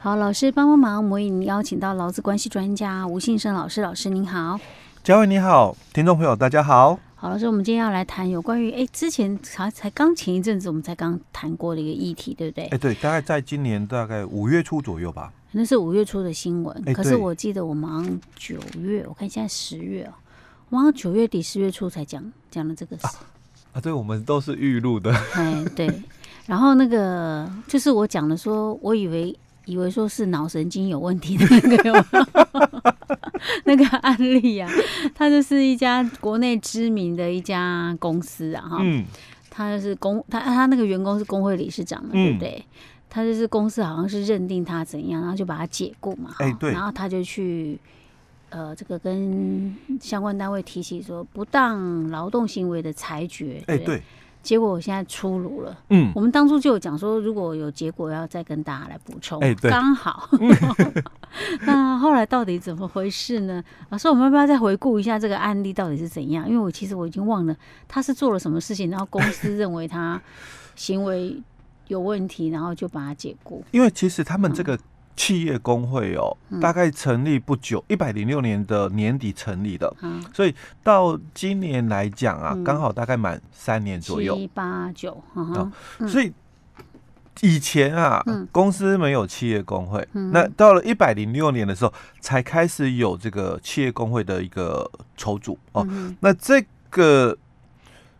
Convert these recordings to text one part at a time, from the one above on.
好，老师帮帮忙，我们已经邀请到劳资关系专家吴信生老师，老师您好。嘉伟你好，听众朋友大家好。好，老师，我们今天要来谈有关于哎，之前才才刚前一阵子我们才刚谈过的一个议题，对不对？哎，对，大概在今年大概五月初左右吧。那是五月初的新闻，可是我记得我们九月，我看现在十月哦，我们九月底十月初才讲讲了这个事啊，啊，对，我们都是预录的。哎，对，然后那个就是我讲的说，我以为以为说是脑神经有问题的那个 那个案例啊，他就是一家国内知名的一家公司啊，哈，嗯，他就是工他他那个员工是工会理事长嘛，对不对？嗯他就是公司好像是认定他怎样，然后就把他解雇嘛。哎，对。然后他就去，呃，这个跟相关单位提起说不当劳动行为的裁决。哎，对。结果我现在出炉了。嗯。我们当初就有讲说，如果有结果要再跟大家来补充。哎，对。刚好。那后来到底怎么回事呢？老师，我们要不要再回顾一下这个案例到底是怎样？因为我其实我已经忘了他是做了什么事情，然后公司认为他行为。有问题，然后就把他解雇。因为其实他们这个企业工会哦，嗯、大概成立不久，一百零六年的年底成立的，嗯、所以到今年来讲啊，刚、嗯、好大概满三年左右，七八九，嗯嗯、所以以前啊，嗯、公司没有企业工会，嗯、那到了一百零六年的时候，才开始有这个企业工会的一个筹组哦，嗯、那这个。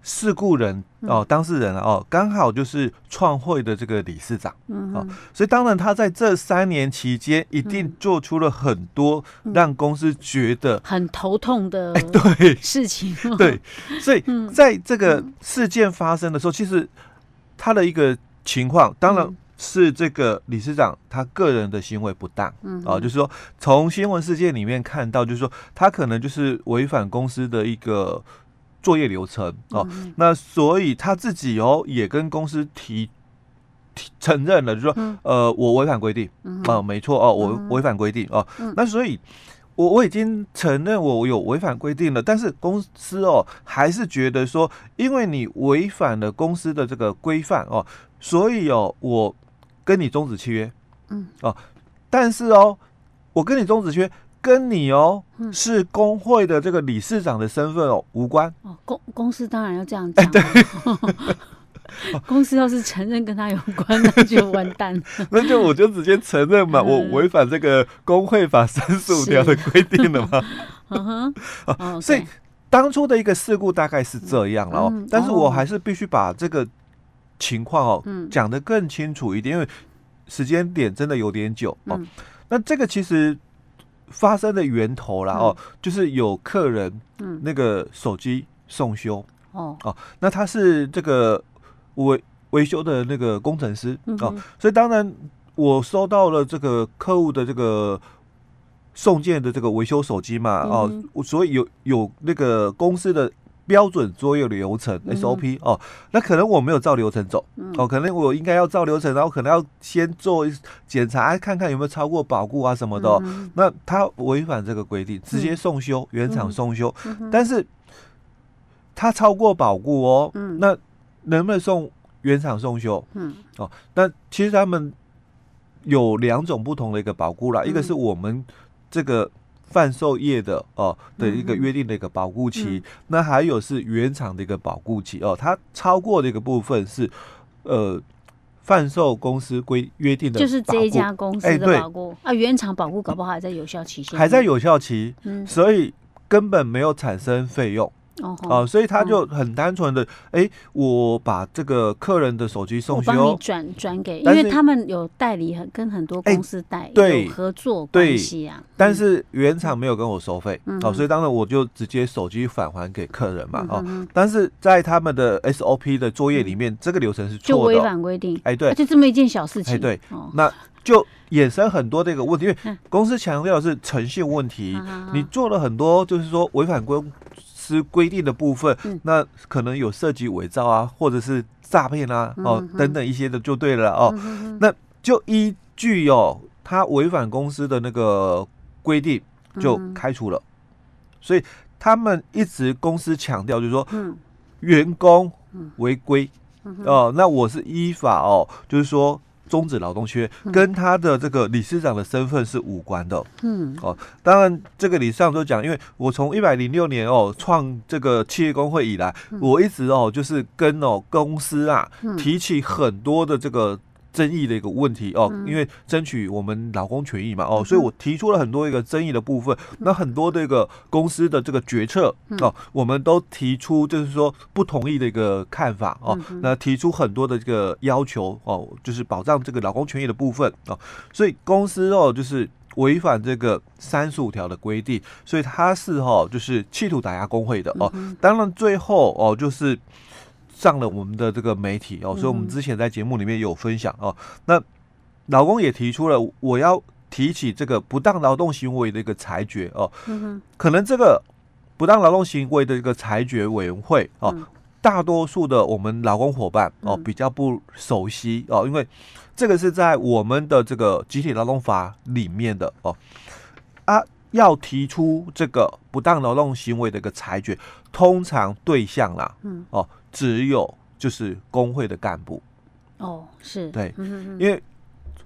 事故人哦，当事人哦，刚好就是创会的这个理事长，嗯，哦，所以当然他在这三年期间一定做出了很多让公司觉得很头痛的对。事情，对，所以在这个事件发生的时候，其实他的一个情况，当然是这个理事长他个人的行为不当，嗯，啊，就是说从新闻事件里面看到，就是说他可能就是违反公司的一个。作业流程哦，嗯、那所以他自己哦也跟公司提提承认了，就说、嗯、呃我违反规定，啊、嗯。哼呃、没错哦我违反规定哦，嗯、那所以我我已经承认我有违反规定了，但是公司哦还是觉得说，因为你违反了公司的这个规范哦，所以哦我跟你终止契约，嗯。哦，但是哦我跟你终止契约。跟你哦，是工会的这个理事长的身份哦无关哦。公公司当然要这样讲。对，公司要是承认跟他有关，那就完蛋。那就我就直接承认嘛，我违反这个工会法三十五条的规定了嘛。嗯哼。哦，所以当初的一个事故大概是这样了哦。但是我还是必须把这个情况哦讲得更清楚一点，因为时间点真的有点久哦。那这个其实。发生的源头啦哦，就是有客人那个手机送修。哦。哦，那他是这个维维修的那个工程师哦，所以当然我收到了这个客户的这个送件的这个维修手机嘛哦，所以有有那个公司的。标准作业流程 SOP 哦，那可能我没有照流程走哦，可能我应该要照流程，然后可能要先做检查，看看有没有超过保固啊什么的。哦。那他违反这个规定，直接送修，原厂送修。但是他超过保固哦，那能不能送原厂送修？嗯，哦，那其实他们有两种不同的一个保固啦，一个是我们这个。贩售业的哦的一个约定的一个保护期，那还有是原厂的一个保护期哦，它超过的一个部分是呃贩售公司规约定的，就是这一家公司的保护、欸、啊，原厂保护搞不好还在有效期限，还在有效期，嗯、所以根本没有产生费用。哦，哦，所以他就很单纯的，哎、欸，我把这个客人的手机送修，我帮你转转给，因为他们有代理，很跟很多公司代有合作关系啊。但是原厂没有跟我收费，嗯、哦，所以当然我就直接手机返还给客人嘛，哦。但是在他们的 SOP 的作业里面，嗯、这个流程是错的，就违反规定。哎、欸，对，就这么一件小事情。哎、欸，对，哦、那就衍生很多这个问题，因为公司强调的是诚信问题，嗯、你做了很多，就是说违反规。是规定的部分，嗯、那可能有涉及伪造啊，或者是诈骗啊，哦、嗯、等等一些的就对了哦。嗯、那就依据哦，他违反公司的那个规定就开除了。嗯、所以他们一直公司强调就是说，嗯、员工违规哦，那我是依法哦，就是说终止劳动契约，跟他的这个理事长的身份是无关的。嗯，哦，当然这个理事长都讲，因为我从一百零六年哦创这个企业工会以来，我一直哦就是跟哦公司啊提起很多的这个。争议的一个问题哦，因为争取我们劳工权益嘛哦，所以我提出了很多一个争议的部分。那很多这个公司的这个决策哦，我们都提出就是说不同意的一个看法哦。那提出很多的这个要求哦，就是保障这个劳工权益的部分哦。所以公司哦就是违反这个三十五条的规定，所以他是哦就是企图打压工会的哦。当然最后哦就是。上了我们的这个媒体哦，所以我们之前在节目里面有分享哦。那老公也提出了，我要提起这个不当劳动行为的一个裁决哦。可能这个不当劳动行为的一个裁决委员会哦，大多数的我们劳工伙伴哦比较不熟悉哦，因为这个是在我们的这个集体劳动法里面的哦。啊，要提出这个不当劳动行为的一个裁决，通常对象啦，哦。只有就是工会的干部。哦，是。对，因为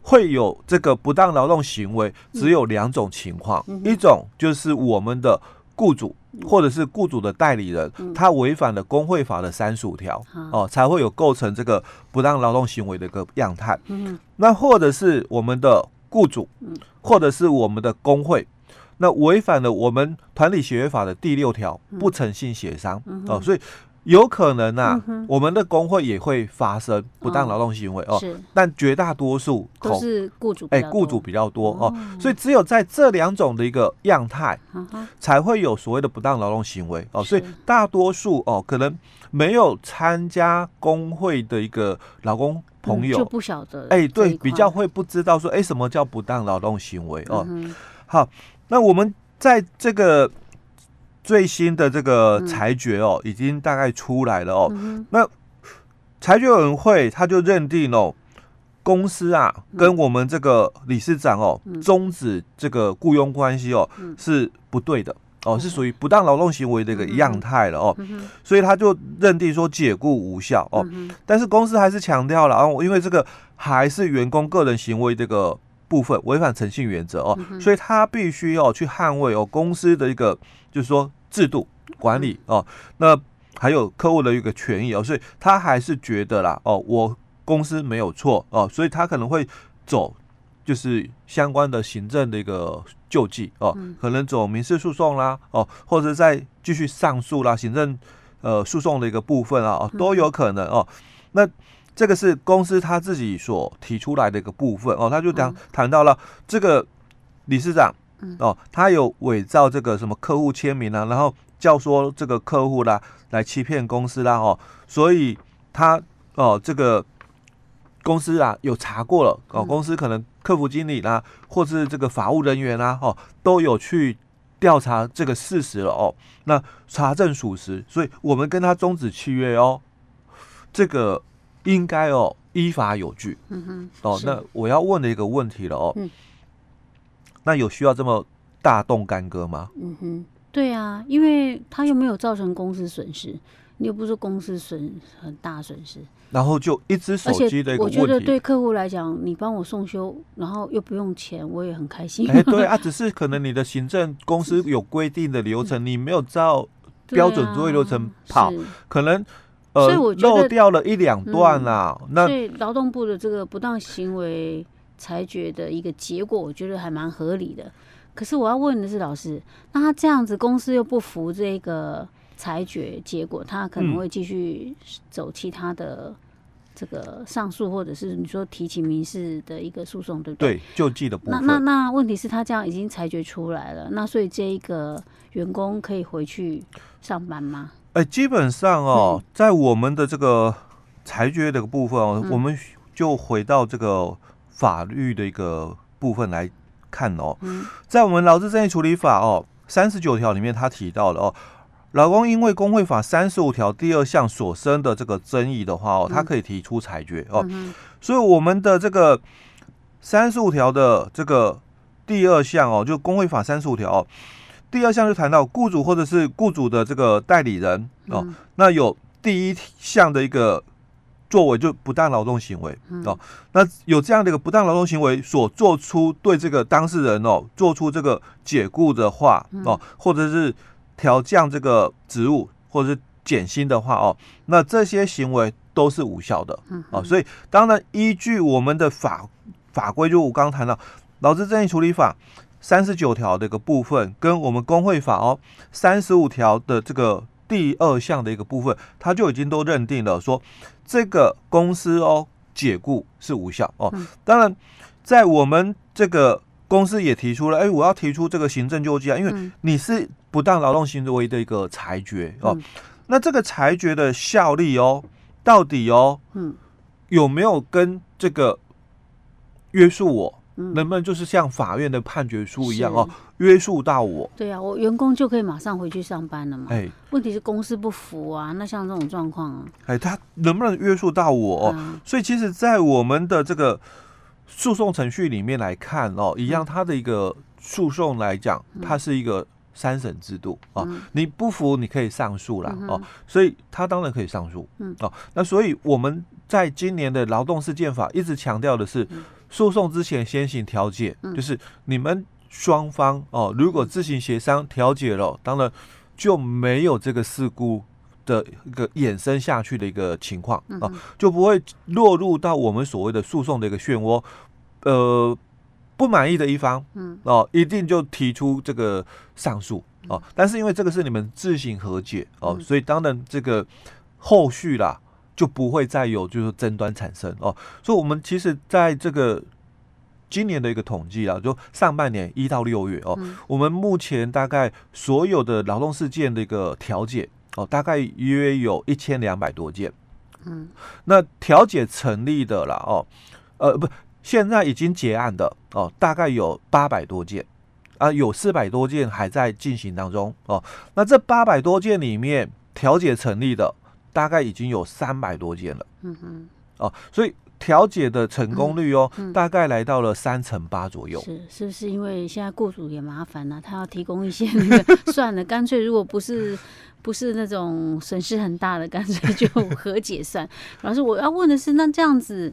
会有这个不当劳动行为，只有两种情况，一种就是我们的雇主或者是雇主的代理人，他违反了工会法的三十五条哦，才会有构成这个不当劳动行为的一个样态。那或者是我们的雇主，或者是我们的工会，那违反了我们团体协约法的第六条不诚信协商哦，所以。有可能啊，我们的工会也会发生不当劳动行为哦，但绝大多数都是雇主，哎，雇主比较多哦，所以只有在这两种的一个样态，才会有所谓的不当劳动行为哦，所以大多数哦，可能没有参加工会的一个劳工朋友就不晓得，哎，对，比较会不知道说，哎，什么叫不当劳动行为哦？好，那我们在这个。最新的这个裁决哦，已经大概出来了哦。那裁决委员会他就认定哦，公司啊跟我们这个理事长哦终止这个雇佣关系哦是不对的。哦，是属于不当劳动行为的一个样态了哦。所以他就认定说解雇无效哦。但是公司还是强调了哦，因为这个还是员工个人行为这个部分违反诚信原则哦，所以他必须要去捍卫哦公司的一个。就是说制度管理哦，那还有客户的一个权益哦，所以他还是觉得啦哦，我公司没有错哦，所以他可能会走就是相关的行政的一个救济哦，可能走民事诉讼啦哦，或者再继续上诉啦，行政呃诉讼的一个部分啊哦都有可能哦。那这个是公司他自己所提出来的一个部分哦，他就讲谈到了这个理事长。哦，他有伪造这个什么客户签名啊，然后教唆这个客户啦来欺骗公司啦，哦，所以他哦这个公司啊有查过了，哦，公司可能客服经理啦，或是这个法务人员啦，哦，都有去调查这个事实了哦，那查证属实，所以我们跟他终止契约哦，这个应该哦依法有据，嗯哼，哦，那我要问的一个问题了哦。嗯那有需要这么大动干戈吗？嗯哼，对啊，因为他又没有造成公司损失，你又不是公司损很大损失，然后就一只手机的一个问题。我觉得对客户来讲，你帮我送修，然后又不用钱，我也很开心。哎，对啊，只是可能你的行政公司 有规定的流程，你没有照标准作业流程跑，可能呃漏掉了一两段啦。那所以劳动部的这个不当行为。裁决的一个结果，我觉得还蛮合理的。可是我要问的是，老师，那他这样子，公司又不服这个裁决结果，他可能会继续走其他的这个上诉，或者是你说提起民事的一个诉讼，对不对？对，救济的部分。那那那问题是，他这样已经裁决出来了，那所以这一个员工可以回去上班吗？哎，基本上哦，嗯、在我们的这个裁决的部分哦，嗯、我们就回到这个。法律的一个部分来看哦，在我们劳资争议处理法哦三十九条里面，他提到了哦，老公因为工会法三十五条第二项所生的这个争议的话哦，他可以提出裁决哦。所以我们的这个三十五条的这个第二项哦，就工会法三十五条哦，第二项就谈到雇主或者是雇主的这个代理人哦，那有第一项的一个。作为就不当劳动行为哦。那有这样的一个不当劳动行为所做出对这个当事人哦做出这个解雇的话哦，或者是调降这个职务或者是减薪的话哦，那这些行为都是无效的哦。所以当然依据我们的法法规，就我刚刚谈到劳资争议处理法三十九条的一个部分，跟我们工会法哦三十五条的这个。第二项的一个部分，他就已经都认定了，说这个公司哦解雇是无效哦。当然，在我们这个公司也提出了，哎，我要提出这个行政救济啊，因为你是不当劳动行为的一个裁决哦。那这个裁决的效力哦，到底哦，有没有跟这个约束我？能不能就是像法院的判决书一样哦，约束到我？对啊，我员工就可以马上回去上班了嘛。哎，问题是公司不服啊。那像这种状况啊，哎，他能不能约束到我？啊、所以其实，在我们的这个诉讼程序里面来看哦，一样，它的一个诉讼来讲，它是一个三审制度啊。你不服，你可以上诉啦哦。所以他当然可以上诉。嗯哦，那所以我们在今年的劳动事件法一直强调的是。诉讼之前先行调解，就是你们双方哦，如果自行协商调解了，当然就没有这个事故的一个衍生下去的一个情况啊，就不会落入到我们所谓的诉讼的一个漩涡。呃，不满意的一方，嗯，哦，一定就提出这个上诉哦。但是因为这个是你们自行和解哦，所以当然这个后续啦。就不会再有就是争端产生哦，所以我们其实在这个今年的一个统计啊，就上半年一到六月哦，嗯、我们目前大概所有的劳动事件的一个调解哦，大概约有一千两百多件，嗯，那调解成立的了哦，呃不，现在已经结案的哦，大概有八百多件。啊，有四百多件还在进行当中哦，那这八百多件里面调解成立的。大概已经有三百多件了，嗯哼，哦，所以调解的成功率哦，嗯嗯、大概来到了三成八左右。是，是不是因为现在雇主也麻烦了、啊，他要提供一些那个，算了，干脆如果不是不是那种损失很大的，干脆就和解算。老师，我要问的是，那这样子，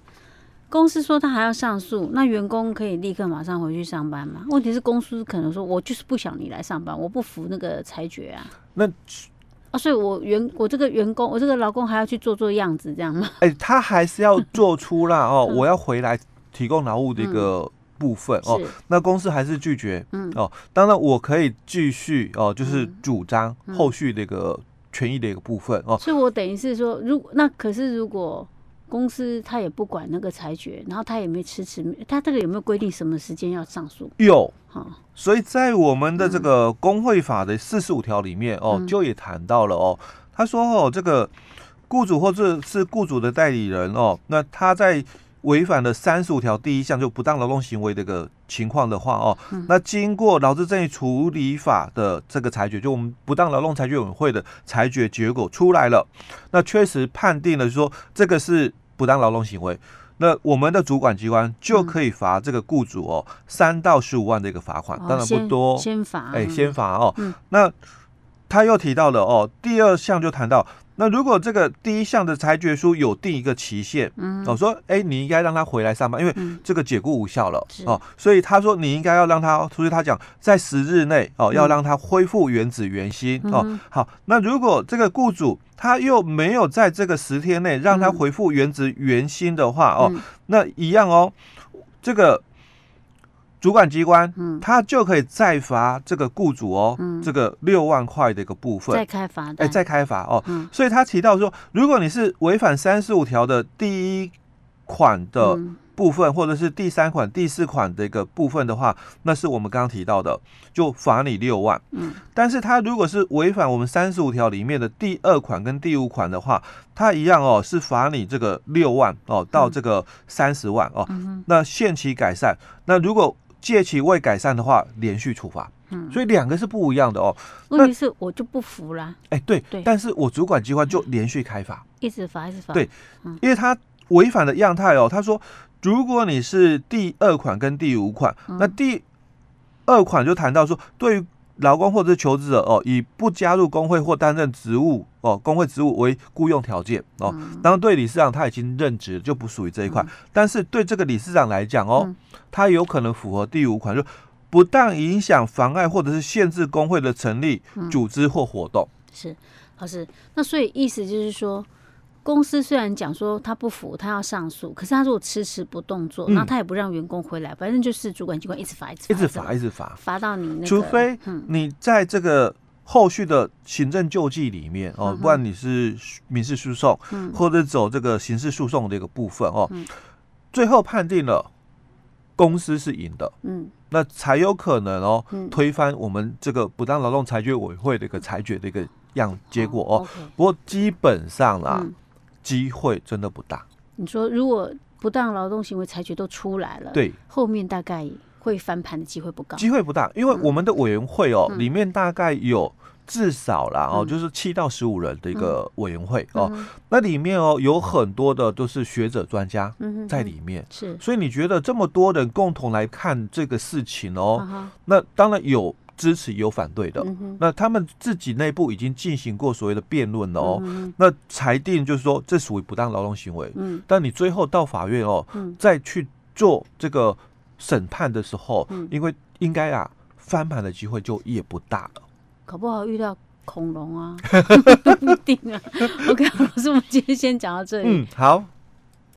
公司说他还要上诉，那员工可以立刻马上回去上班吗？问题是公司可能说，我就是不想你来上班，我不服那个裁决啊。那。啊，所以我员我这个员工，我这个劳工还要去做做样子，这样吗？哎、欸，他还是要做出啦哦，我要回来提供劳务的一个部分、嗯、哦。那公司还是拒绝，嗯哦。当然我可以继续哦，就是主张后续的一个权益的一个部分、嗯、哦。所以我等于是说，如果那可是如果。公司他也不管那个裁决，然后他也没迟迟，他这个有没有规定什么时间要上诉？有，好，所以在我们的这个工会法的四十五条里面哦，就也谈到了哦，他说哦，这个雇主或者是雇主的代理人哦，那他在。违反了三十五条第一项就不当劳动行为这个情况的话哦，嗯、那经过劳资争议处理法的这个裁决，就我们不当劳动裁决委员会的裁决结果出来了，那确实判定了说这个是不当劳动行为，那我们的主管机关就可以罚这个雇主哦三到十五万的一个罚款，当然不多，先罚，哎，先罚哦。嗯、那他又提到了哦，第二项就谈到。那如果这个第一项的裁决书有定一个期限，嗯，我说，哎，你应该让他回来上班，因为这个解雇无效了，哦，所以他说你应该要让他，所以他讲在十日内，哦，要让他恢复原职原薪，哦，好，那如果这个雇主他又没有在这个十天内让他回复原职原薪的话，哦，那一样哦，这个。主管机关，嗯，他就可以再罚这个雇主哦，嗯、这个六万块的一个部分，再开罚，哎，再开罚哦。嗯、所以他提到说，如果你是违反三十五条的第一款的部分，嗯、或者是第三款、第四款的一个部分的话，那是我们刚刚提到的，就罚你六万。嗯，但是他如果是违反我们三十五条里面的第二款跟第五款的话，他一样哦，是罚你这个六万哦，到这个三十万哦。嗯、那限期改善，那如果借期未改善的话，连续处罚。嗯，所以两个是不一样的哦。问题是我就不服啦。哎，对对，但是我主管机关就连续开罚，一直罚一直罚。对，因为他违反的样态哦，他说，如果你是第二款跟第五款，那第二款就谈到说，对于劳工或者是求职者哦，以不加入工会或担任职务哦，工会职务为雇佣条件哦。然，对理事长他已经任职，就不属于这一块。嗯、但是对这个理事长来讲哦，嗯、他有可能符合第五款，就不但影响、妨碍或者是限制工会的成立、嗯、组织或活动。是，老师。那所以意思就是说。公司虽然讲说他不服，他要上诉，可是他如果迟迟不动作，那、嗯、他也不让员工回来，反正就是主管机关一直罚，一直罚，一直罚，一直罚，罚到你那个。除非你在这个后续的行政救济里面、嗯、哦，不管你是民事诉讼，嗯、或者走这个刑事诉讼的一个部分哦，嗯、最后判定了公司是赢的，嗯，那才有可能哦、嗯、推翻我们这个不当劳动裁决委员会的一个裁决的一个样结果哦。不过基本上啦。嗯机会真的不大。你说，如果不当劳动行为裁决都出来了，对，后面大概会翻盘的机会不高。机会不大，因为我们的委员会哦，里面大概有至少啦哦，就是七到十五人的一个委员会哦，那里面哦有很多的都是学者专家在里面，是。所以你觉得这么多人共同来看这个事情哦，那当然有。支持有反对的，嗯、那他们自己内部已经进行过所谓的辩论了哦，嗯、那裁定就是说这属于不当劳动行为，嗯，但你最后到法院哦，嗯、再去做这个审判的时候，嗯、因为应该啊翻盘的机会就也不大。了，搞不好遇到恐龙啊，不 一定啊。OK，老师，我们今天先讲到这里，嗯，好。